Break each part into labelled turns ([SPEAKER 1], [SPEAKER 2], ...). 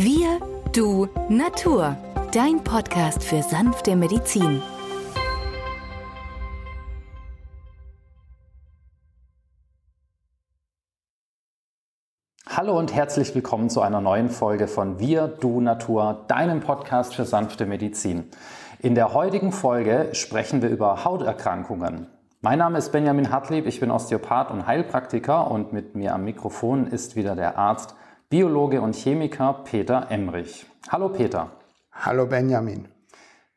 [SPEAKER 1] Wir, du, Natur. Dein Podcast für sanfte Medizin.
[SPEAKER 2] Hallo und herzlich willkommen zu einer neuen Folge von Wir, du, Natur, deinem Podcast für sanfte Medizin. In der heutigen Folge sprechen wir über Hauterkrankungen. Mein Name ist Benjamin Hartlieb, ich bin Osteopath und Heilpraktiker und mit mir am Mikrofon ist wieder der Arzt, Biologe und Chemiker Peter Emrich. Hallo Peter.
[SPEAKER 3] Hallo Benjamin.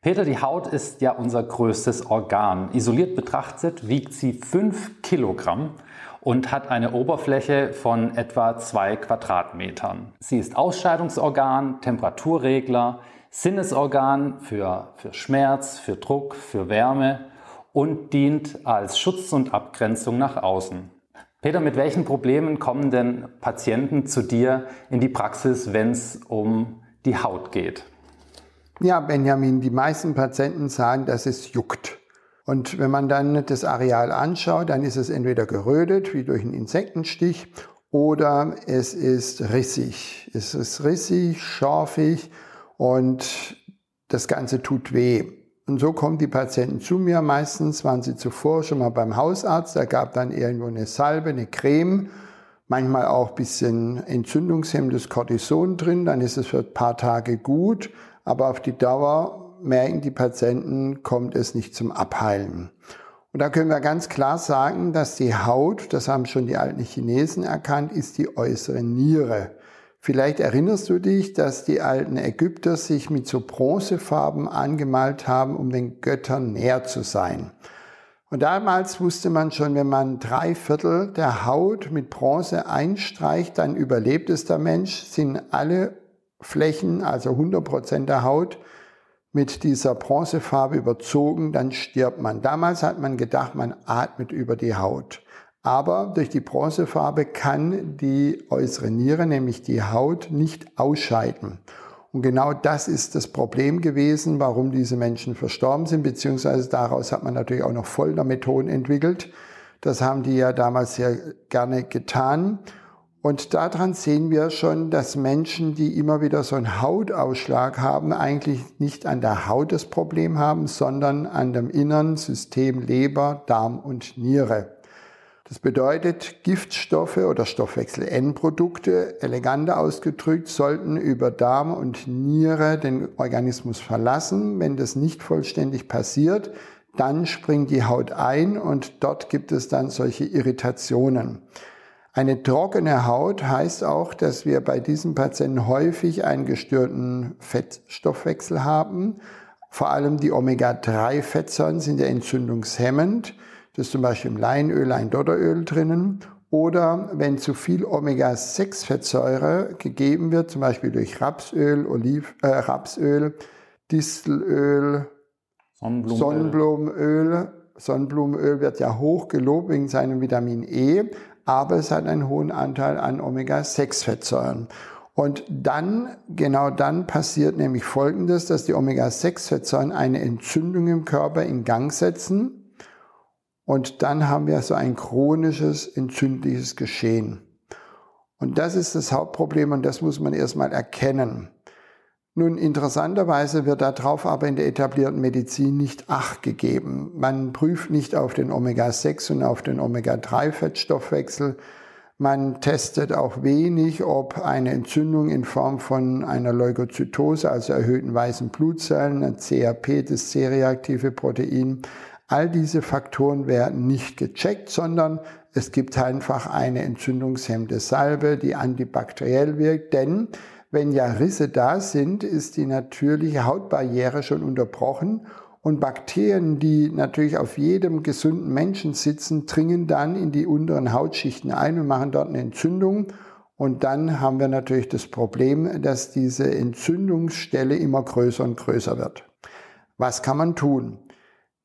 [SPEAKER 2] Peter, die Haut ist ja unser größtes Organ. Isoliert betrachtet wiegt sie 5 Kilogramm und hat eine Oberfläche von etwa 2 Quadratmetern. Sie ist Ausscheidungsorgan, Temperaturregler, Sinnesorgan für, für Schmerz, für Druck, für Wärme und dient als Schutz und Abgrenzung nach außen. Peter, mit welchen Problemen kommen denn Patienten zu dir in die Praxis, wenn es um die Haut geht?
[SPEAKER 3] Ja, Benjamin, die meisten Patienten sagen, dass es juckt. Und wenn man dann das Areal anschaut, dann ist es entweder gerödet, wie durch einen Insektenstich, oder es ist rissig. Es ist rissig, scharfig und das Ganze tut weh. Und so kommen die Patienten zu mir. Meistens waren sie zuvor schon mal beim Hausarzt. Da gab dann irgendwo eine Salbe, eine Creme, manchmal auch ein bisschen entzündungshemmendes Cortison drin. Dann ist es für ein paar Tage gut. Aber auf die Dauer merken die Patienten, kommt es nicht zum Abheilen. Und da können wir ganz klar sagen, dass die Haut, das haben schon die alten Chinesen erkannt, ist die äußere Niere. Vielleicht erinnerst du dich, dass die alten Ägypter sich mit so Bronzefarben angemalt haben, um den Göttern näher zu sein. Und damals wusste man schon, wenn man drei Viertel der Haut mit Bronze einstreicht, dann überlebt es der Mensch, sind alle Flächen, also 100 Prozent der Haut, mit dieser Bronzefarbe überzogen, dann stirbt man. Damals hat man gedacht, man atmet über die Haut. Aber durch die Bronzefarbe kann die äußere Niere, nämlich die Haut, nicht ausscheiden. Und genau das ist das Problem gewesen, warum diese Menschen verstorben sind, beziehungsweise daraus hat man natürlich auch noch Foltermethoden entwickelt. Das haben die ja damals sehr gerne getan. Und daran sehen wir schon, dass Menschen, die immer wieder so einen Hautausschlag haben, eigentlich nicht an der Haut das Problem haben, sondern an dem inneren System Leber, Darm und Niere. Das bedeutet, Giftstoffe oder Stoffwechsel-Endprodukte, eleganter ausgedrückt, sollten über Darm und Niere den Organismus verlassen. Wenn das nicht vollständig passiert, dann springt die Haut ein und dort gibt es dann solche Irritationen. Eine trockene Haut heißt auch, dass wir bei diesen Patienten häufig einen gestörten Fettstoffwechsel haben. Vor allem die Omega-3-Fettsäuren sind ja entzündungshemmend. Das ist zum Beispiel im Leinöl ein Dotteröl drinnen. Oder wenn zu viel Omega-6-Fettsäure gegeben wird, zum Beispiel durch Rapsöl, Oliv, äh, Rapsöl, Distelöl, Sonnenblumenöl. Sonnenblumenöl. Sonnenblumenöl wird ja hoch gelobt wegen seinem Vitamin E, aber es hat einen hohen Anteil an Omega-6-Fettsäuren. Und dann, genau dann passiert nämlich Folgendes, dass die Omega-6-Fettsäuren eine Entzündung im Körper in Gang setzen und dann haben wir so ein chronisches entzündliches Geschehen. Und das ist das Hauptproblem und das muss man erstmal erkennen. Nun, interessanterweise wird darauf aber in der etablierten Medizin nicht Acht gegeben. Man prüft nicht auf den Omega-6 und auf den Omega-3-Fettstoffwechsel. Man testet auch wenig, ob eine Entzündung in Form von einer Leukozytose, also erhöhten weißen Blutzellen, ein CRP, das C-reaktive Protein, All diese Faktoren werden nicht gecheckt, sondern es gibt einfach eine entzündungshemmende Salbe, die antibakteriell wirkt, denn wenn ja Risse da sind, ist die natürliche Hautbarriere schon unterbrochen und Bakterien, die natürlich auf jedem gesunden Menschen sitzen, dringen dann in die unteren Hautschichten ein und machen dort eine Entzündung. Und dann haben wir natürlich das Problem, dass diese Entzündungsstelle immer größer und größer wird. Was kann man tun?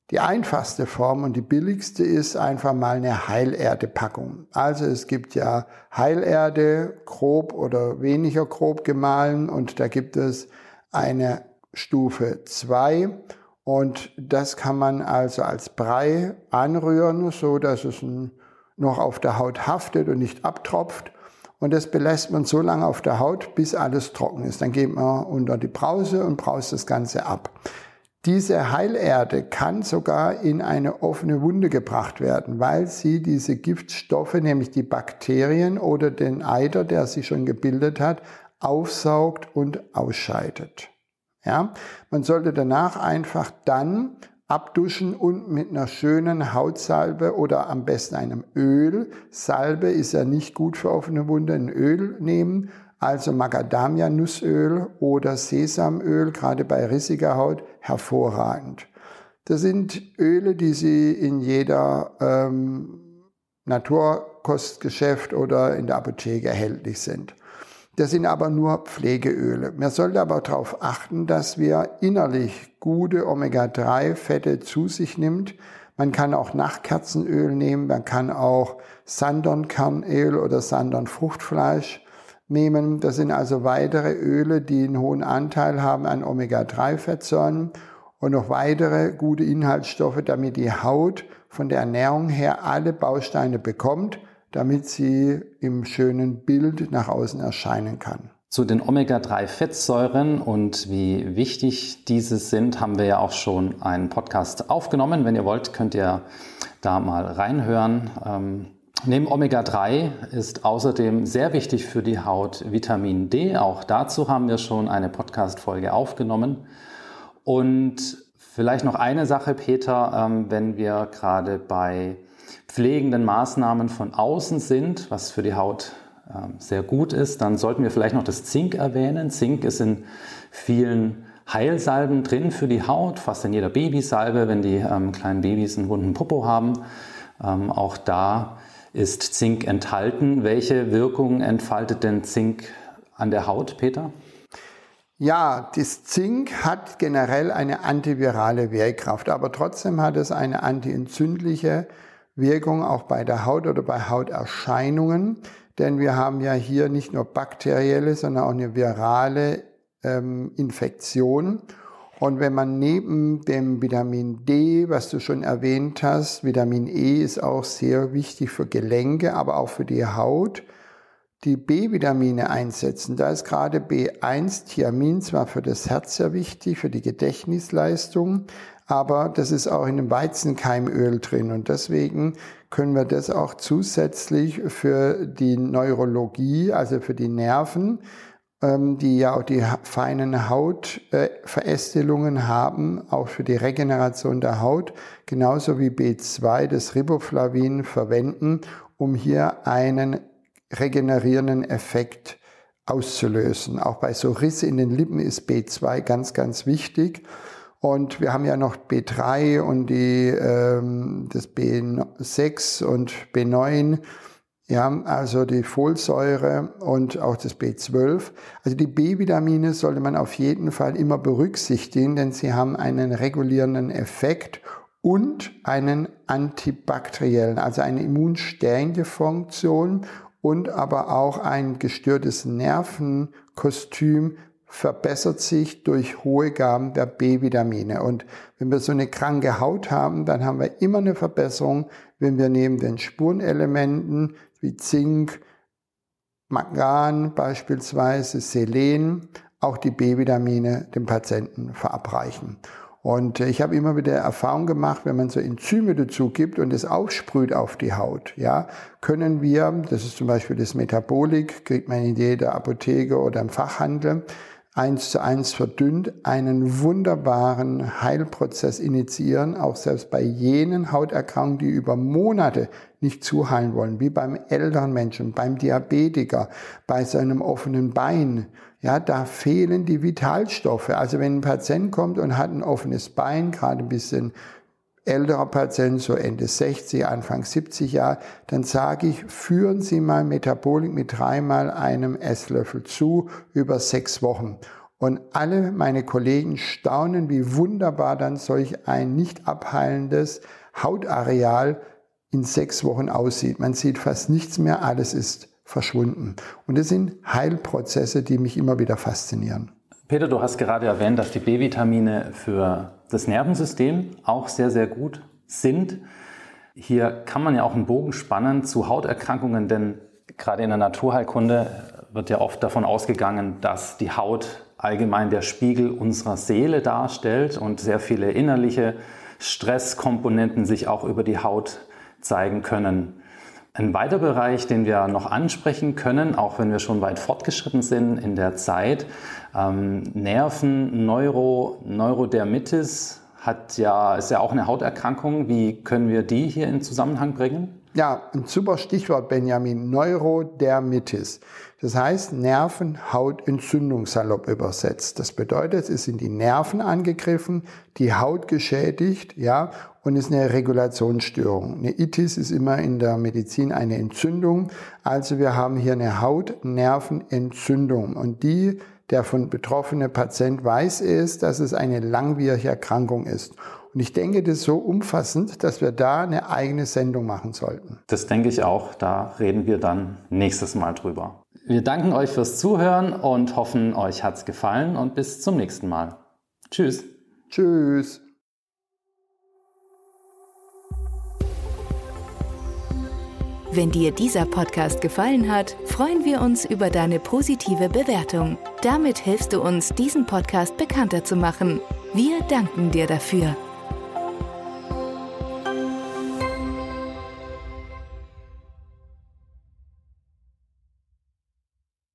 [SPEAKER 3] Die einfachste Form und die billigste ist einfach mal eine Heilerdepackung. Also es gibt ja Heilerde, grob oder weniger grob gemahlen und da gibt es eine Stufe 2 und das kann man also als Brei anrühren, so dass es noch auf der Haut haftet und nicht abtropft. Und das belässt man so lange auf der Haut, bis alles trocken ist. Dann geht man unter die Brause und braust das Ganze ab. Diese Heilerde kann sogar in eine offene Wunde gebracht werden, weil sie diese Giftstoffe, nämlich die Bakterien oder den Eiter, der sich schon gebildet hat, aufsaugt und ausscheidet. Ja, man sollte danach einfach dann abduschen und mit einer schönen Hautsalbe oder am besten einem Öl. Salbe ist ja nicht gut für offene Wunde, ein Öl nehmen also Macadamia-Nussöl oder Sesamöl, gerade bei rissiger Haut, hervorragend. Das sind Öle, die Sie in jeder ähm, Naturkostgeschäft oder in der Apotheke erhältlich sind. Das sind aber nur Pflegeöle. Man sollte aber darauf achten, dass wir innerlich gute Omega-3-Fette zu sich nimmt. Man kann auch Nachtkerzenöl nehmen, man kann auch Sandernkernöl oder Sandernfruchtfleisch nehmen. Das sind also weitere Öle, die einen hohen Anteil haben an Omega-3-Fettsäuren und noch weitere gute Inhaltsstoffe, damit die Haut von der Ernährung her alle Bausteine bekommt, damit sie im schönen Bild nach außen erscheinen kann.
[SPEAKER 2] Zu den Omega-3-Fettsäuren und wie wichtig diese sind, haben wir ja auch schon einen Podcast aufgenommen. Wenn ihr wollt, könnt ihr da mal reinhören. Neben Omega-3 ist außerdem sehr wichtig für die Haut Vitamin D. Auch dazu haben wir schon eine Podcast-Folge aufgenommen. Und vielleicht noch eine Sache, Peter, ähm, wenn wir gerade bei pflegenden Maßnahmen von außen sind, was für die Haut ähm, sehr gut ist, dann sollten wir vielleicht noch das Zink erwähnen. Zink ist in vielen Heilsalben drin für die Haut, fast in jeder Babysalbe, wenn die ähm, kleinen Babys einen wunden Popo haben. auch da ist Zink enthalten. Welche Wirkung entfaltet denn Zink an der Haut, Peter?
[SPEAKER 3] Ja, das Zink hat generell eine antivirale Wehrkraft, aber trotzdem hat es eine antientzündliche Wirkung auch bei der Haut oder bei Hauterscheinungen, denn wir haben ja hier nicht nur bakterielle, sondern auch eine virale ähm, Infektion. Und wenn man neben dem Vitamin D, was du schon erwähnt hast, Vitamin E ist auch sehr wichtig für Gelenke, aber auch für die Haut, die B-Vitamine einsetzen. Da ist gerade B1 Thiamin zwar für das Herz sehr wichtig, für die Gedächtnisleistung, aber das ist auch in dem Weizenkeimöl drin und deswegen können wir das auch zusätzlich für die Neurologie, also für die Nerven, die ja auch die feinen Hautverästelungen äh, haben, auch für die Regeneration der Haut, genauso wie B2 das Riboflavin verwenden, um hier einen regenerierenden Effekt auszulösen. Auch bei so Risse in den Lippen ist B2 ganz, ganz wichtig. Und wir haben ja noch B3 und die, ähm, das B6 und B9 ja, also die Folsäure und auch das B12. Also die B-Vitamine sollte man auf jeden Fall immer berücksichtigen, denn sie haben einen regulierenden Effekt und einen antibakteriellen, also eine immunstärkende Funktion und aber auch ein gestörtes Nervenkostüm verbessert sich durch hohe Gaben der B-Vitamine. Und wenn wir so eine kranke Haut haben, dann haben wir immer eine Verbesserung, wenn wir neben den Spurenelementen wie Zink, Mangan beispielsweise, Selen, auch die B-Vitamine dem Patienten verabreichen. Und ich habe immer wieder Erfahrung gemacht, wenn man so Enzyme dazu gibt und es aufsprüht auf die Haut, ja, können wir, das ist zum Beispiel das Metabolik, kriegt man in jeder Apotheke oder im Fachhandel, eins zu eins verdünnt, einen wunderbaren Heilprozess initiieren, auch selbst bei jenen Hauterkrankungen, die über Monate nicht zuheilen wollen, wie beim älteren Menschen, beim Diabetiker, bei seinem offenen Bein. Ja, da fehlen die Vitalstoffe. Also wenn ein Patient kommt und hat ein offenes Bein, gerade ein bisschen älterer Patient, so Ende 60, Anfang 70 Jahre, dann sage ich, führen Sie mal Metabolik mit dreimal einem Esslöffel zu über sechs Wochen. Und alle meine Kollegen staunen, wie wunderbar dann solch ein nicht abheilendes Hautareal in sechs Wochen aussieht. Man sieht fast nichts mehr, alles ist verschwunden. Und das sind Heilprozesse, die mich immer wieder faszinieren.
[SPEAKER 2] Peter, du hast gerade erwähnt, dass die B-Vitamine für das Nervensystem auch sehr, sehr gut sind. Hier kann man ja auch einen Bogen spannen zu Hauterkrankungen, denn Gerade in der Naturheilkunde wird ja oft davon ausgegangen, dass die Haut allgemein der Spiegel unserer Seele darstellt und sehr viele innerliche Stresskomponenten sich auch über die Haut zeigen können. Ein weiterer Bereich, den wir noch ansprechen können, auch wenn wir schon weit fortgeschritten sind in der Zeit, ähm, Nerven, Neuro, Neurodermitis hat ja, ist ja auch eine Hauterkrankung. Wie können wir die hier in Zusammenhang bringen?
[SPEAKER 3] Ja, ein super Stichwort, Benjamin. Neurodermitis. Das heißt Nervenhautentzündung salopp übersetzt. Das bedeutet, es sind die Nerven angegriffen, die Haut geschädigt, ja, und es ist eine Regulationsstörung. Eine Itis ist immer in der Medizin eine Entzündung. Also wir haben hier eine Hautnervenentzündung und die der von betroffene Patient weiß ist, dass es eine langwierige Erkrankung ist. Und ich denke, das ist so umfassend, dass wir da eine eigene Sendung machen sollten.
[SPEAKER 2] Das denke ich auch. Da reden wir dann nächstes Mal drüber. Wir danken euch fürs Zuhören und hoffen, euch hat's gefallen und bis zum nächsten Mal. Tschüss.
[SPEAKER 3] Tschüss.
[SPEAKER 1] Wenn dir dieser Podcast gefallen hat, freuen wir uns über deine positive Bewertung. Damit hilfst du uns, diesen Podcast bekannter zu machen. Wir danken dir dafür.